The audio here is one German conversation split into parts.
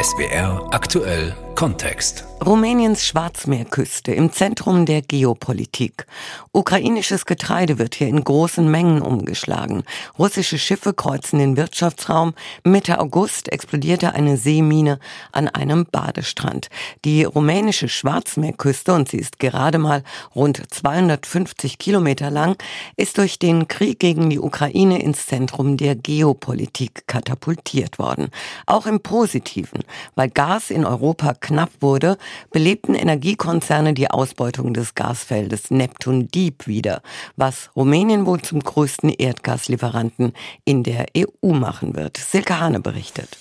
SWR aktuell Kontext. Rumäniens Schwarzmeerküste im Zentrum der Geopolitik. Ukrainisches Getreide wird hier in großen Mengen umgeschlagen. Russische Schiffe kreuzen den Wirtschaftsraum. Mitte August explodierte eine Seemine an einem Badestrand. Die rumänische Schwarzmeerküste, und sie ist gerade mal rund 250 Kilometer lang, ist durch den Krieg gegen die Ukraine ins Zentrum der Geopolitik katapultiert worden. Auch im Positiven, weil Gas in Europa knapp wurde, belebten Energiekonzerne die Ausbeutung des Gasfeldes Neptun Deep wieder, was Rumänien wohl zum größten Erdgaslieferanten in der EU machen wird. Silke Hane berichtet.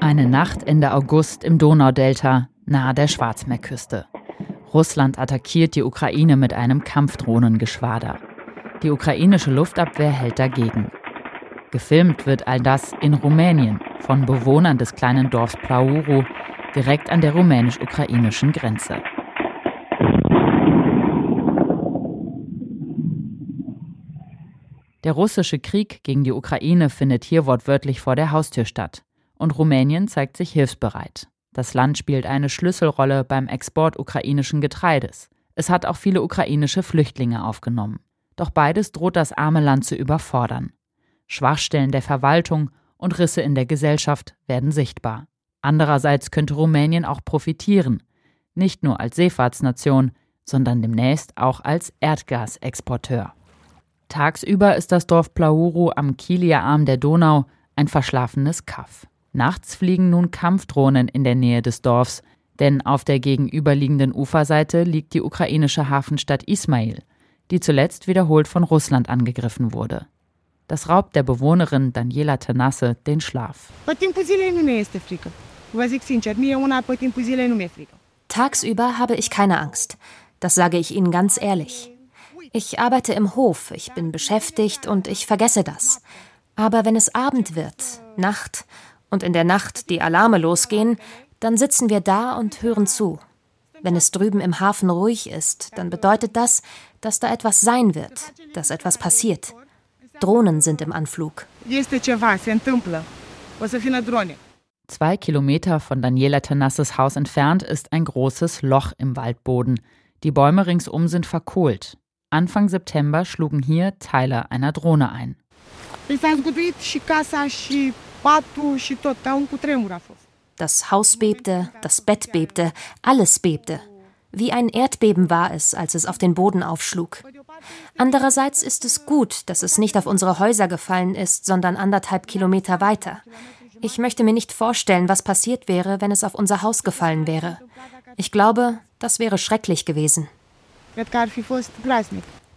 Eine Nacht Ende August im Donaudelta, nahe der Schwarzmeerküste. Russland attackiert die Ukraine mit einem Kampfdrohnengeschwader. Die ukrainische Luftabwehr hält dagegen. Gefilmt wird all das in Rumänien von Bewohnern des kleinen Dorfs Plauru, direkt an der rumänisch-ukrainischen Grenze. Der russische Krieg gegen die Ukraine findet hier wortwörtlich vor der Haustür statt. Und Rumänien zeigt sich hilfsbereit. Das Land spielt eine Schlüsselrolle beim Export ukrainischen Getreides. Es hat auch viele ukrainische Flüchtlinge aufgenommen. Doch beides droht das arme Land zu überfordern. Schwachstellen der Verwaltung und Risse in der Gesellschaft werden sichtbar. Andererseits könnte Rumänien auch profitieren, nicht nur als Seefahrtsnation, sondern demnächst auch als Erdgasexporteur. Tagsüber ist das Dorf Plauru am Kieler Arm der Donau ein verschlafenes Kaff. Nachts fliegen nun Kampfdrohnen in der Nähe des Dorfs, denn auf der gegenüberliegenden Uferseite liegt die ukrainische Hafenstadt Ismail, die zuletzt wiederholt von Russland angegriffen wurde. Das raubt der Bewohnerin Daniela Tenasse den Schlaf. Tagsüber habe ich keine Angst. Das sage ich Ihnen ganz ehrlich. Ich arbeite im Hof, ich bin beschäftigt und ich vergesse das. Aber wenn es Abend wird, Nacht und in der Nacht die Alarme losgehen, dann sitzen wir da und hören zu. Wenn es drüben im Hafen ruhig ist, dann bedeutet das, dass da etwas sein wird, dass etwas passiert. Drohnen sind im Anflug. Zwei Kilometer von Daniela Tanasses Haus entfernt ist ein großes Loch im Waldboden. Die Bäume ringsum sind verkohlt. Anfang September schlugen hier Teile einer Drohne ein. Das Haus bebte, das Bett bebte, alles bebte. Wie ein Erdbeben war es, als es auf den Boden aufschlug. Andererseits ist es gut, dass es nicht auf unsere Häuser gefallen ist, sondern anderthalb Kilometer weiter. Ich möchte mir nicht vorstellen, was passiert wäre, wenn es auf unser Haus gefallen wäre. Ich glaube, das wäre schrecklich gewesen.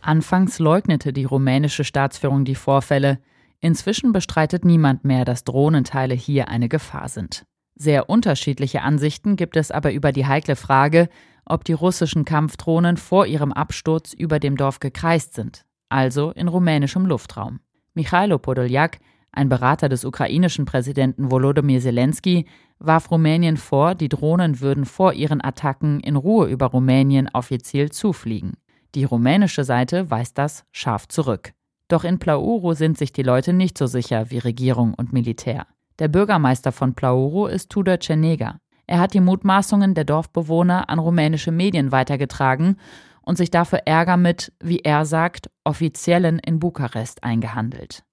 Anfangs leugnete die rumänische Staatsführung die Vorfälle. Inzwischen bestreitet niemand mehr, dass Drohnenteile hier eine Gefahr sind. Sehr unterschiedliche Ansichten gibt es aber über die heikle Frage, ob die russischen Kampfdrohnen vor ihrem Absturz über dem Dorf gekreist sind, also in rumänischem Luftraum. Michailo Podoljak, ein Berater des ukrainischen Präsidenten Volodymyr Zelensky, warf Rumänien vor, die Drohnen würden vor ihren Attacken in Ruhe über Rumänien offiziell zufliegen. Die rumänische Seite weist das scharf zurück. Doch in Plauro sind sich die Leute nicht so sicher wie Regierung und Militär. Der Bürgermeister von Plauro ist Tudor Cenega. Er hat die Mutmaßungen der Dorfbewohner an rumänische Medien weitergetragen und sich dafür Ärger mit, wie er sagt, Offiziellen in Bukarest eingehandelt.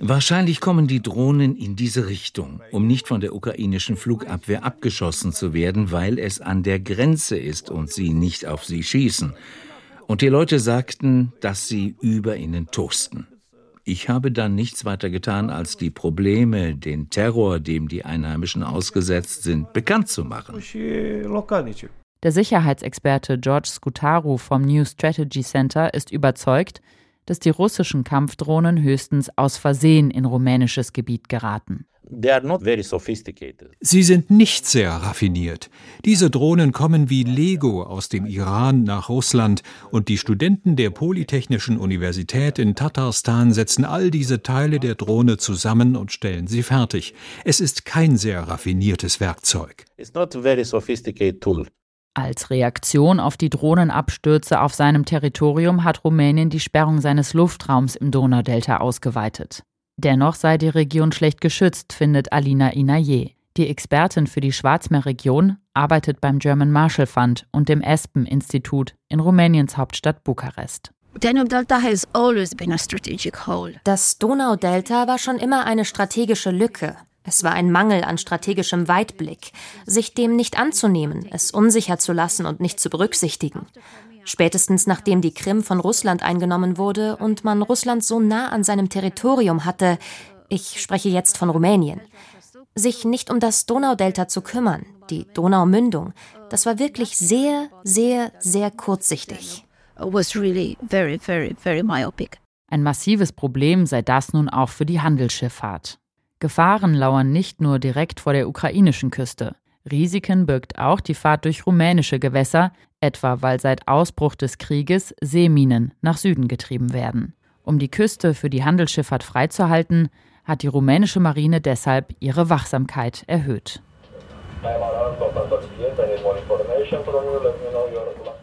Wahrscheinlich kommen die Drohnen in diese Richtung, um nicht von der ukrainischen Flugabwehr abgeschossen zu werden, weil es an der Grenze ist und sie nicht auf sie schießen. Und die Leute sagten, dass sie über ihnen toasten. Ich habe dann nichts weiter getan, als die Probleme, den Terror, dem die Einheimischen ausgesetzt sind, bekannt zu machen. Der Sicherheitsexperte George Scutaru vom New Strategy Center ist überzeugt, dass die russischen Kampfdrohnen höchstens aus Versehen in rumänisches Gebiet geraten. Sie sind nicht sehr raffiniert. Diese Drohnen kommen wie Lego aus dem Iran nach Russland und die Studenten der Polytechnischen Universität in Tatarstan setzen all diese Teile der Drohne zusammen und stellen sie fertig. Es ist kein sehr raffiniertes Werkzeug. Als Reaktion auf die Drohnenabstürze auf seinem Territorium hat Rumänien die Sperrung seines Luftraums im Donaudelta ausgeweitet. Dennoch sei die Region schlecht geschützt, findet Alina Inaye. Die Expertin für die Schwarzmeerregion arbeitet beim German Marshall Fund und dem Espen-Institut in Rumäniens Hauptstadt Bukarest. Das Donaudelta war schon immer eine strategische Lücke. Es war ein Mangel an strategischem Weitblick, sich dem nicht anzunehmen, es unsicher zu lassen und nicht zu berücksichtigen. Spätestens nachdem die Krim von Russland eingenommen wurde und man Russland so nah an seinem Territorium hatte, ich spreche jetzt von Rumänien, sich nicht um das Donaudelta zu kümmern, die Donaumündung, das war wirklich sehr, sehr, sehr kurzsichtig. Ein massives Problem sei das nun auch für die Handelsschifffahrt. Gefahren lauern nicht nur direkt vor der ukrainischen Küste. Risiken birgt auch die Fahrt durch rumänische Gewässer, etwa weil seit Ausbruch des Krieges Seeminen nach Süden getrieben werden. Um die Küste für die Handelsschifffahrt freizuhalten, hat die rumänische Marine deshalb ihre Wachsamkeit erhöht.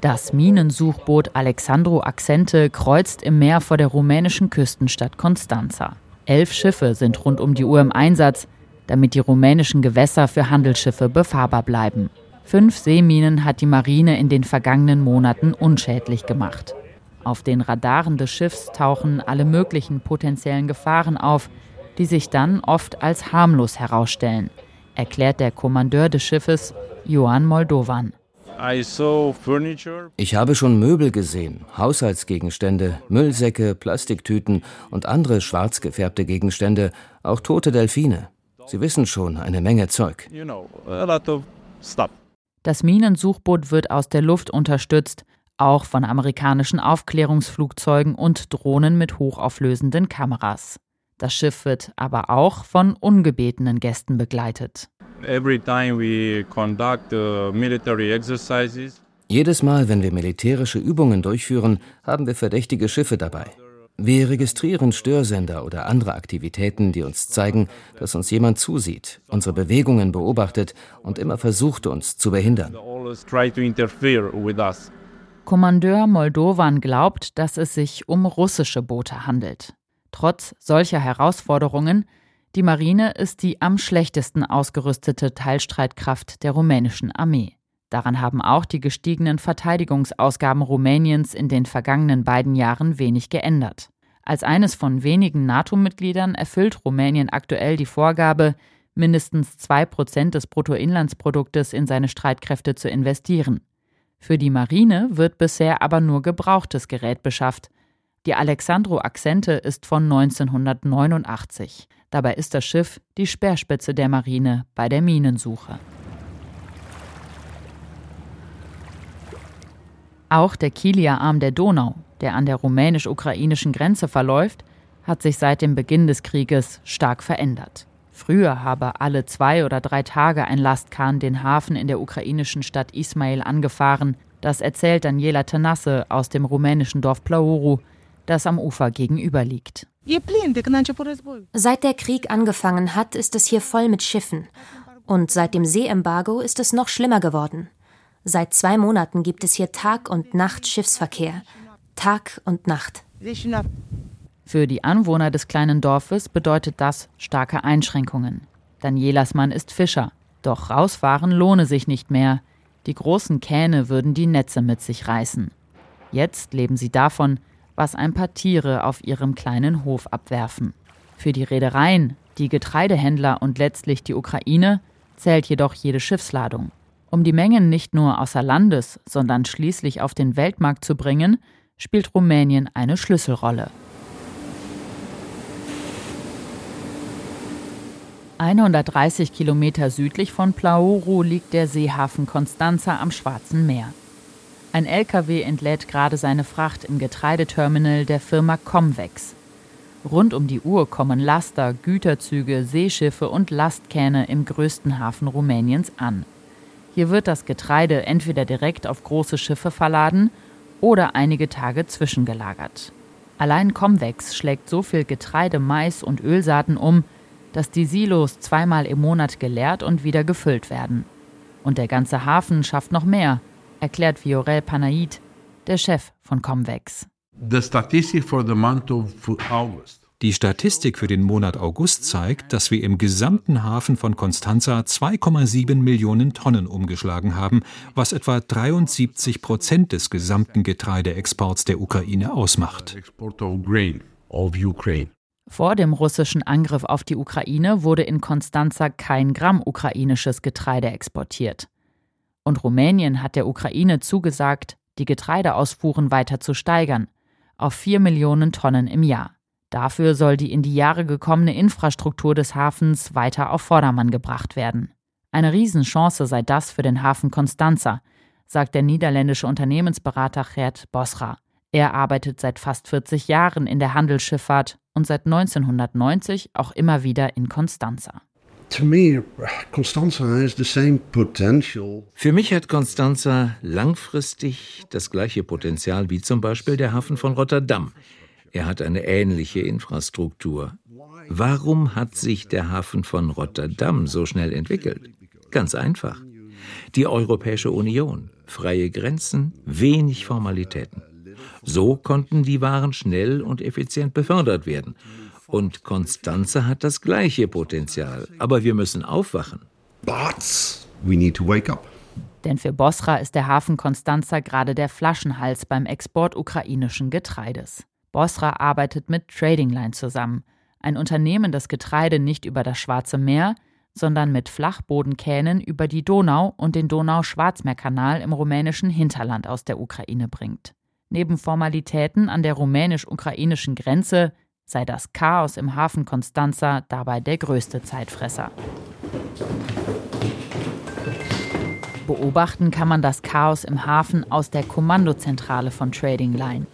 Das Minensuchboot Alexandro Accente kreuzt im Meer vor der rumänischen Küstenstadt Constanza. Elf Schiffe sind rund um die Uhr im Einsatz, damit die rumänischen Gewässer für Handelsschiffe befahrbar bleiben. Fünf Seeminen hat die Marine in den vergangenen Monaten unschädlich gemacht. Auf den Radaren des Schiffs tauchen alle möglichen potenziellen Gefahren auf, die sich dann oft als harmlos herausstellen, erklärt der Kommandeur des Schiffes Johann Moldovan. Ich habe schon Möbel gesehen, Haushaltsgegenstände, Müllsäcke, Plastiktüten und andere schwarz gefärbte Gegenstände, auch tote Delfine. Sie wissen schon, eine Menge Zeug. Das Minensuchboot wird aus der Luft unterstützt, auch von amerikanischen Aufklärungsflugzeugen und Drohnen mit hochauflösenden Kameras. Das Schiff wird aber auch von ungebetenen Gästen begleitet. Jedes Mal, wenn wir militärische Übungen durchführen, haben wir verdächtige Schiffe dabei. Wir registrieren Störsender oder andere Aktivitäten, die uns zeigen, dass uns jemand zusieht, unsere Bewegungen beobachtet und immer versucht, uns zu behindern. Kommandeur Moldovan glaubt, dass es sich um russische Boote handelt. Trotz solcher Herausforderungen, die Marine ist die am schlechtesten ausgerüstete Teilstreitkraft der rumänischen Armee. Daran haben auch die gestiegenen Verteidigungsausgaben Rumäniens in den vergangenen beiden Jahren wenig geändert. Als eines von wenigen NATO-Mitgliedern erfüllt Rumänien aktuell die Vorgabe, mindestens zwei Prozent des Bruttoinlandsproduktes in seine Streitkräfte zu investieren. Für die Marine wird bisher aber nur gebrauchtes Gerät beschafft. Die Alexandro Accente ist von 1989. Dabei ist das Schiff die Speerspitze der Marine bei der Minensuche. Auch der Kieler Arm der Donau, der an der rumänisch-ukrainischen Grenze verläuft, hat sich seit dem Beginn des Krieges stark verändert. Früher habe alle zwei oder drei Tage ein Lastkahn den Hafen in der ukrainischen Stadt Ismail angefahren. Das erzählt Daniela Tenasse aus dem rumänischen Dorf Plauru, das am Ufer gegenüber liegt. Seit der Krieg angefangen hat, ist es hier voll mit Schiffen. Und seit dem Seeembargo ist es noch schlimmer geworden. Seit zwei Monaten gibt es hier Tag und Nacht Schiffsverkehr. Tag und Nacht. Für die Anwohner des kleinen Dorfes bedeutet das starke Einschränkungen. Danielas Mann ist Fischer. Doch rausfahren lohne sich nicht mehr. Die großen Kähne würden die Netze mit sich reißen. Jetzt leben sie davon, was ein paar Tiere auf ihrem kleinen Hof abwerfen. Für die Reedereien, die Getreidehändler und letztlich die Ukraine zählt jedoch jede Schiffsladung. Um die Mengen nicht nur außer Landes, sondern schließlich auf den Weltmarkt zu bringen, spielt Rumänien eine Schlüsselrolle. 130 Kilometer südlich von Plauru liegt der Seehafen Constanza am Schwarzen Meer. Ein LKW entlädt gerade seine Fracht im Getreideterminal der Firma Comvex. Rund um die Uhr kommen Laster, Güterzüge, Seeschiffe und Lastkähne im größten Hafen Rumäniens an. Hier wird das Getreide entweder direkt auf große Schiffe verladen oder einige Tage zwischengelagert. Allein Comvex schlägt so viel Getreide, Mais und Ölsaaten um, dass die Silos zweimal im Monat geleert und wieder gefüllt werden. Und der ganze Hafen schafft noch mehr. Erklärt Viorel Panayit, der Chef von Comvex. Die Statistik für den Monat August zeigt, dass wir im gesamten Hafen von Constanza 2,7 Millionen Tonnen umgeschlagen haben, was etwa 73 Prozent des gesamten Getreideexports der Ukraine ausmacht. Vor dem russischen Angriff auf die Ukraine wurde in Constanza kein Gramm ukrainisches Getreide exportiert. Und Rumänien hat der Ukraine zugesagt, die Getreideausfuhren weiter zu steigern, auf 4 Millionen Tonnen im Jahr. Dafür soll die in die Jahre gekommene Infrastruktur des Hafens weiter auf Vordermann gebracht werden. Eine Riesenchance sei das für den Hafen Constanza, sagt der niederländische Unternehmensberater Gert Bosra. Er arbeitet seit fast 40 Jahren in der Handelsschifffahrt und seit 1990 auch immer wieder in Constanza. Für mich hat Constanza langfristig das gleiche Potenzial wie zum Beispiel der Hafen von Rotterdam. Er hat eine ähnliche Infrastruktur. Warum hat sich der Hafen von Rotterdam so schnell entwickelt? Ganz einfach. Die Europäische Union, freie Grenzen, wenig Formalitäten. So konnten die Waren schnell und effizient befördert werden. Und Konstanze hat das gleiche Potenzial. Aber wir müssen aufwachen. But we need to wake up. Denn für Bosra ist der Hafen Konstanza gerade der Flaschenhals beim Export ukrainischen Getreides. Bosra arbeitet mit Trading Line zusammen, ein Unternehmen, das Getreide nicht über das Schwarze Meer, sondern mit Flachbodenkähnen über die Donau und den Donau-Schwarzmeerkanal im rumänischen Hinterland aus der Ukraine bringt. Neben Formalitäten an der rumänisch-ukrainischen Grenze sei das Chaos im Hafen Constanza dabei der größte Zeitfresser. Beobachten kann man das Chaos im Hafen aus der Kommandozentrale von Trading Line.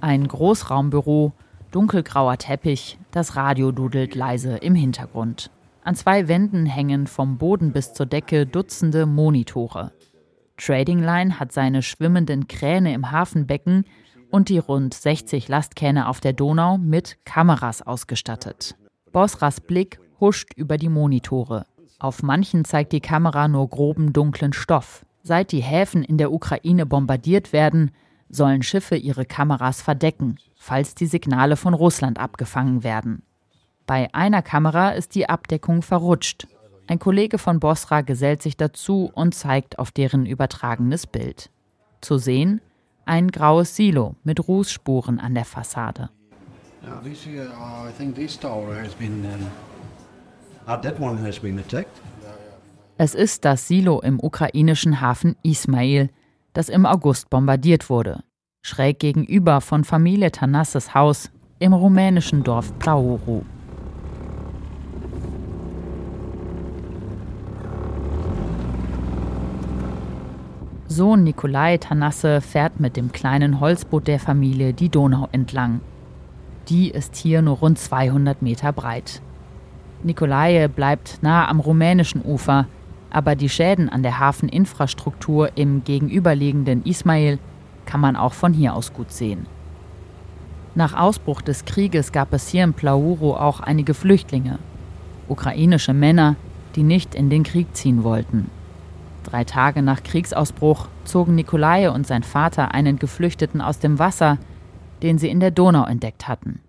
Ein Großraumbüro, dunkelgrauer Teppich, das Radio dudelt leise im Hintergrund. An zwei Wänden hängen vom Boden bis zur Decke Dutzende Monitore. Trading Line hat seine schwimmenden Kräne im Hafenbecken und die rund 60 Lastkähne auf der Donau mit Kameras ausgestattet. Bosras Blick huscht über die Monitore. Auf manchen zeigt die Kamera nur groben dunklen Stoff. Seit die Häfen in der Ukraine bombardiert werden, sollen Schiffe ihre Kameras verdecken, falls die Signale von Russland abgefangen werden. Bei einer Kamera ist die Abdeckung verrutscht. Ein Kollege von Bosra gesellt sich dazu und zeigt auf deren übertragenes Bild. Zu sehen ein graues Silo mit Rußspuren an der Fassade. Es ist das Silo im ukrainischen Hafen Ismail, das im August bombardiert wurde, schräg gegenüber von Familie Tanasses Haus im rumänischen Dorf Plauru. Sohn Nikolai Tanasse fährt mit dem kleinen Holzboot der Familie die Donau entlang. Die ist hier nur rund 200 Meter breit. Nikolai bleibt nah am rumänischen Ufer, aber die Schäden an der Hafeninfrastruktur im gegenüberliegenden Ismail kann man auch von hier aus gut sehen. Nach Ausbruch des Krieges gab es hier in Plauro auch einige Flüchtlinge, ukrainische Männer, die nicht in den Krieg ziehen wollten. Drei Tage nach Kriegsausbruch zogen Nikolai und sein Vater einen Geflüchteten aus dem Wasser, den sie in der Donau entdeckt hatten.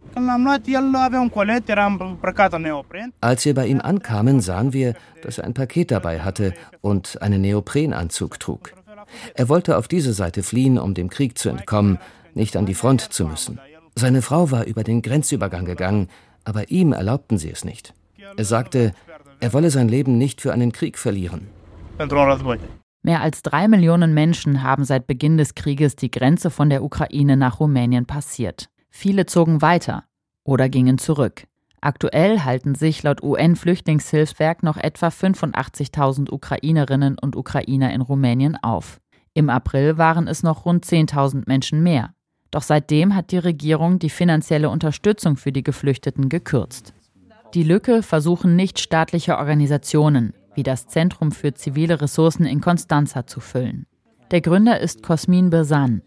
Als wir bei ihm ankamen, sahen wir, dass er ein Paket dabei hatte und einen Neoprenanzug trug. Er wollte auf diese Seite fliehen, um dem Krieg zu entkommen, nicht an die Front zu müssen. Seine Frau war über den Grenzübergang gegangen, aber ihm erlaubten sie es nicht. Er sagte, er wolle sein Leben nicht für einen Krieg verlieren. Mehr als drei Millionen Menschen haben seit Beginn des Krieges die Grenze von der Ukraine nach Rumänien passiert. Viele zogen weiter oder gingen zurück. Aktuell halten sich laut UN-Flüchtlingshilfswerk noch etwa 85.000 Ukrainerinnen und Ukrainer in Rumänien auf. Im April waren es noch rund 10.000 Menschen mehr. Doch seitdem hat die Regierung die finanzielle Unterstützung für die Geflüchteten gekürzt. Die Lücke versuchen nichtstaatliche Organisationen wie das Zentrum für zivile Ressourcen in Konstanza zu füllen. Der Gründer ist Cosmin Birsan.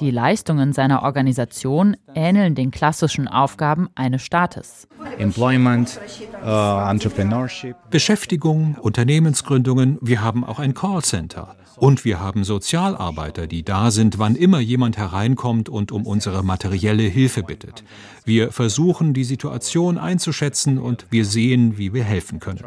Die Leistungen seiner Organisation ähneln den klassischen Aufgaben eines Staates. Employment, uh, Entrepreneurship. Beschäftigung, Unternehmensgründungen. Wir haben auch ein Callcenter. Und wir haben Sozialarbeiter, die da sind, wann immer jemand hereinkommt und um unsere materielle Hilfe bittet. Wir versuchen, die Situation einzuschätzen und wir sehen, wie wir helfen können.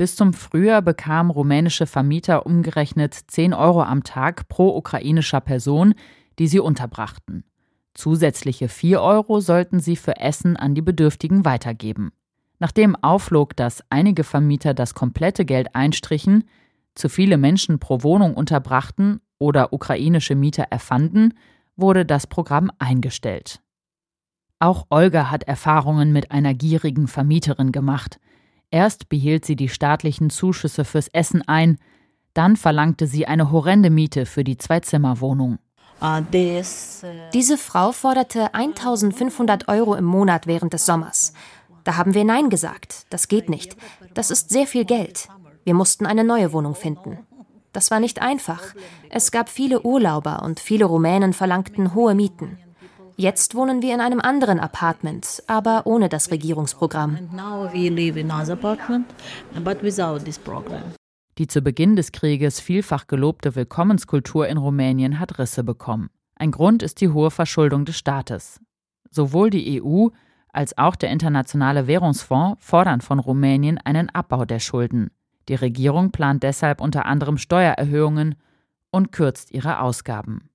Bis zum Frühjahr bekamen rumänische Vermieter umgerechnet 10 Euro am Tag pro ukrainischer Person, die sie unterbrachten. Zusätzliche 4 Euro sollten sie für Essen an die Bedürftigen weitergeben. Nachdem aufflog, dass einige Vermieter das komplette Geld einstrichen, zu viele Menschen pro Wohnung unterbrachten oder ukrainische Mieter erfanden, wurde das Programm eingestellt. Auch Olga hat Erfahrungen mit einer gierigen Vermieterin gemacht. Erst behielt sie die staatlichen Zuschüsse fürs Essen ein, dann verlangte sie eine horrende Miete für die Zweizimmerwohnung. Diese Frau forderte 1500 Euro im Monat während des Sommers. Da haben wir Nein gesagt. Das geht nicht. Das ist sehr viel Geld. Wir mussten eine neue Wohnung finden. Das war nicht einfach. Es gab viele Urlauber und viele Rumänen verlangten hohe Mieten. Jetzt wohnen wir in einem anderen Apartment, aber ohne das Regierungsprogramm. Die zu Beginn des Krieges vielfach gelobte Willkommenskultur in Rumänien hat Risse bekommen. Ein Grund ist die hohe Verschuldung des Staates. Sowohl die EU als auch der Internationale Währungsfonds fordern von Rumänien einen Abbau der Schulden. Die Regierung plant deshalb unter anderem Steuererhöhungen und kürzt ihre Ausgaben.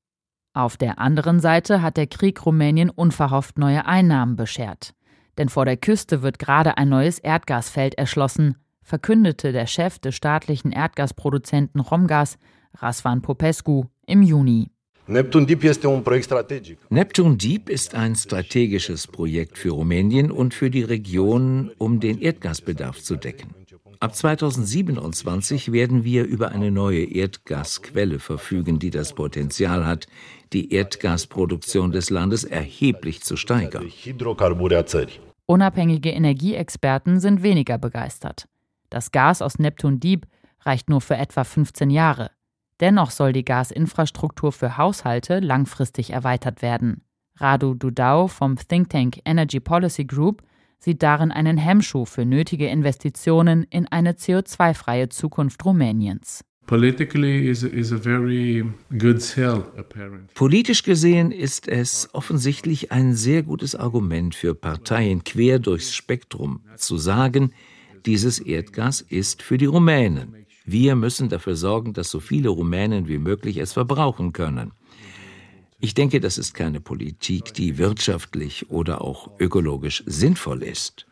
Auf der anderen Seite hat der Krieg Rumänien unverhofft neue Einnahmen beschert. Denn vor der Küste wird gerade ein neues Erdgasfeld erschlossen, verkündete der Chef des staatlichen Erdgasproduzenten Romgas, Rasvan Popescu, im Juni. Neptun Deep ist ein Projekt strategisch. Neptun Deep ist ein strategisches Projekt für Rumänien und für die Region, um den Erdgasbedarf zu decken. Ab 2027 werden wir über eine neue Erdgasquelle verfügen, die das Potenzial hat, die Erdgasproduktion des Landes erheblich zu steigern. Unabhängige Energieexperten sind weniger begeistert. Das Gas aus Neptun Deep reicht nur für etwa 15 Jahre. Dennoch soll die Gasinfrastruktur für Haushalte langfristig erweitert werden. Radu Dudau vom Think Tank Energy Policy Group sieht darin einen Hemmschuh für nötige Investitionen in eine CO2-freie Zukunft Rumäniens. Politisch gesehen ist es offensichtlich ein sehr gutes Argument für Parteien quer durchs Spektrum zu sagen, dieses Erdgas ist für die Rumänen. Wir müssen dafür sorgen, dass so viele Rumänen wie möglich es verbrauchen können. Ich denke, das ist keine Politik, die wirtschaftlich oder auch ökologisch sinnvoll ist.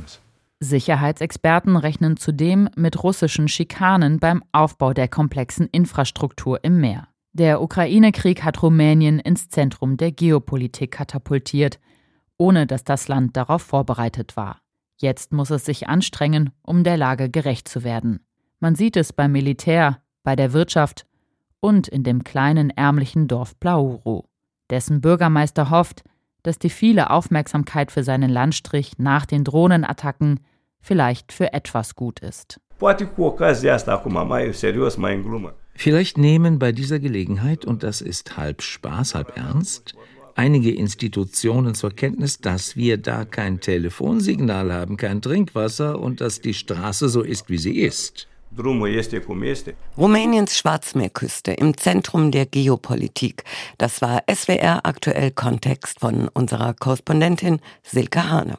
Also Sicherheitsexperten rechnen zudem mit russischen Schikanen beim Aufbau der komplexen Infrastruktur im Meer. Der Ukraine-Krieg hat Rumänien ins Zentrum der Geopolitik katapultiert, ohne dass das Land darauf vorbereitet war. Jetzt muss es sich anstrengen, um der Lage gerecht zu werden. Man sieht es beim Militär, bei der Wirtschaft und in dem kleinen ärmlichen Dorf Blauro. Dessen Bürgermeister hofft, dass die viele Aufmerksamkeit für seinen Landstrich nach den Drohnenattacken vielleicht für etwas gut ist. Vielleicht nehmen bei dieser Gelegenheit, und das ist halb Spaß, halb ernst, einige Institutionen zur Kenntnis, dass wir da kein Telefonsignal haben, kein Trinkwasser und dass die Straße so ist, wie sie ist. Rumäniens Schwarzmeerküste im Zentrum der Geopolitik. Das war SWR aktuell Kontext von unserer Korrespondentin Silke Hane.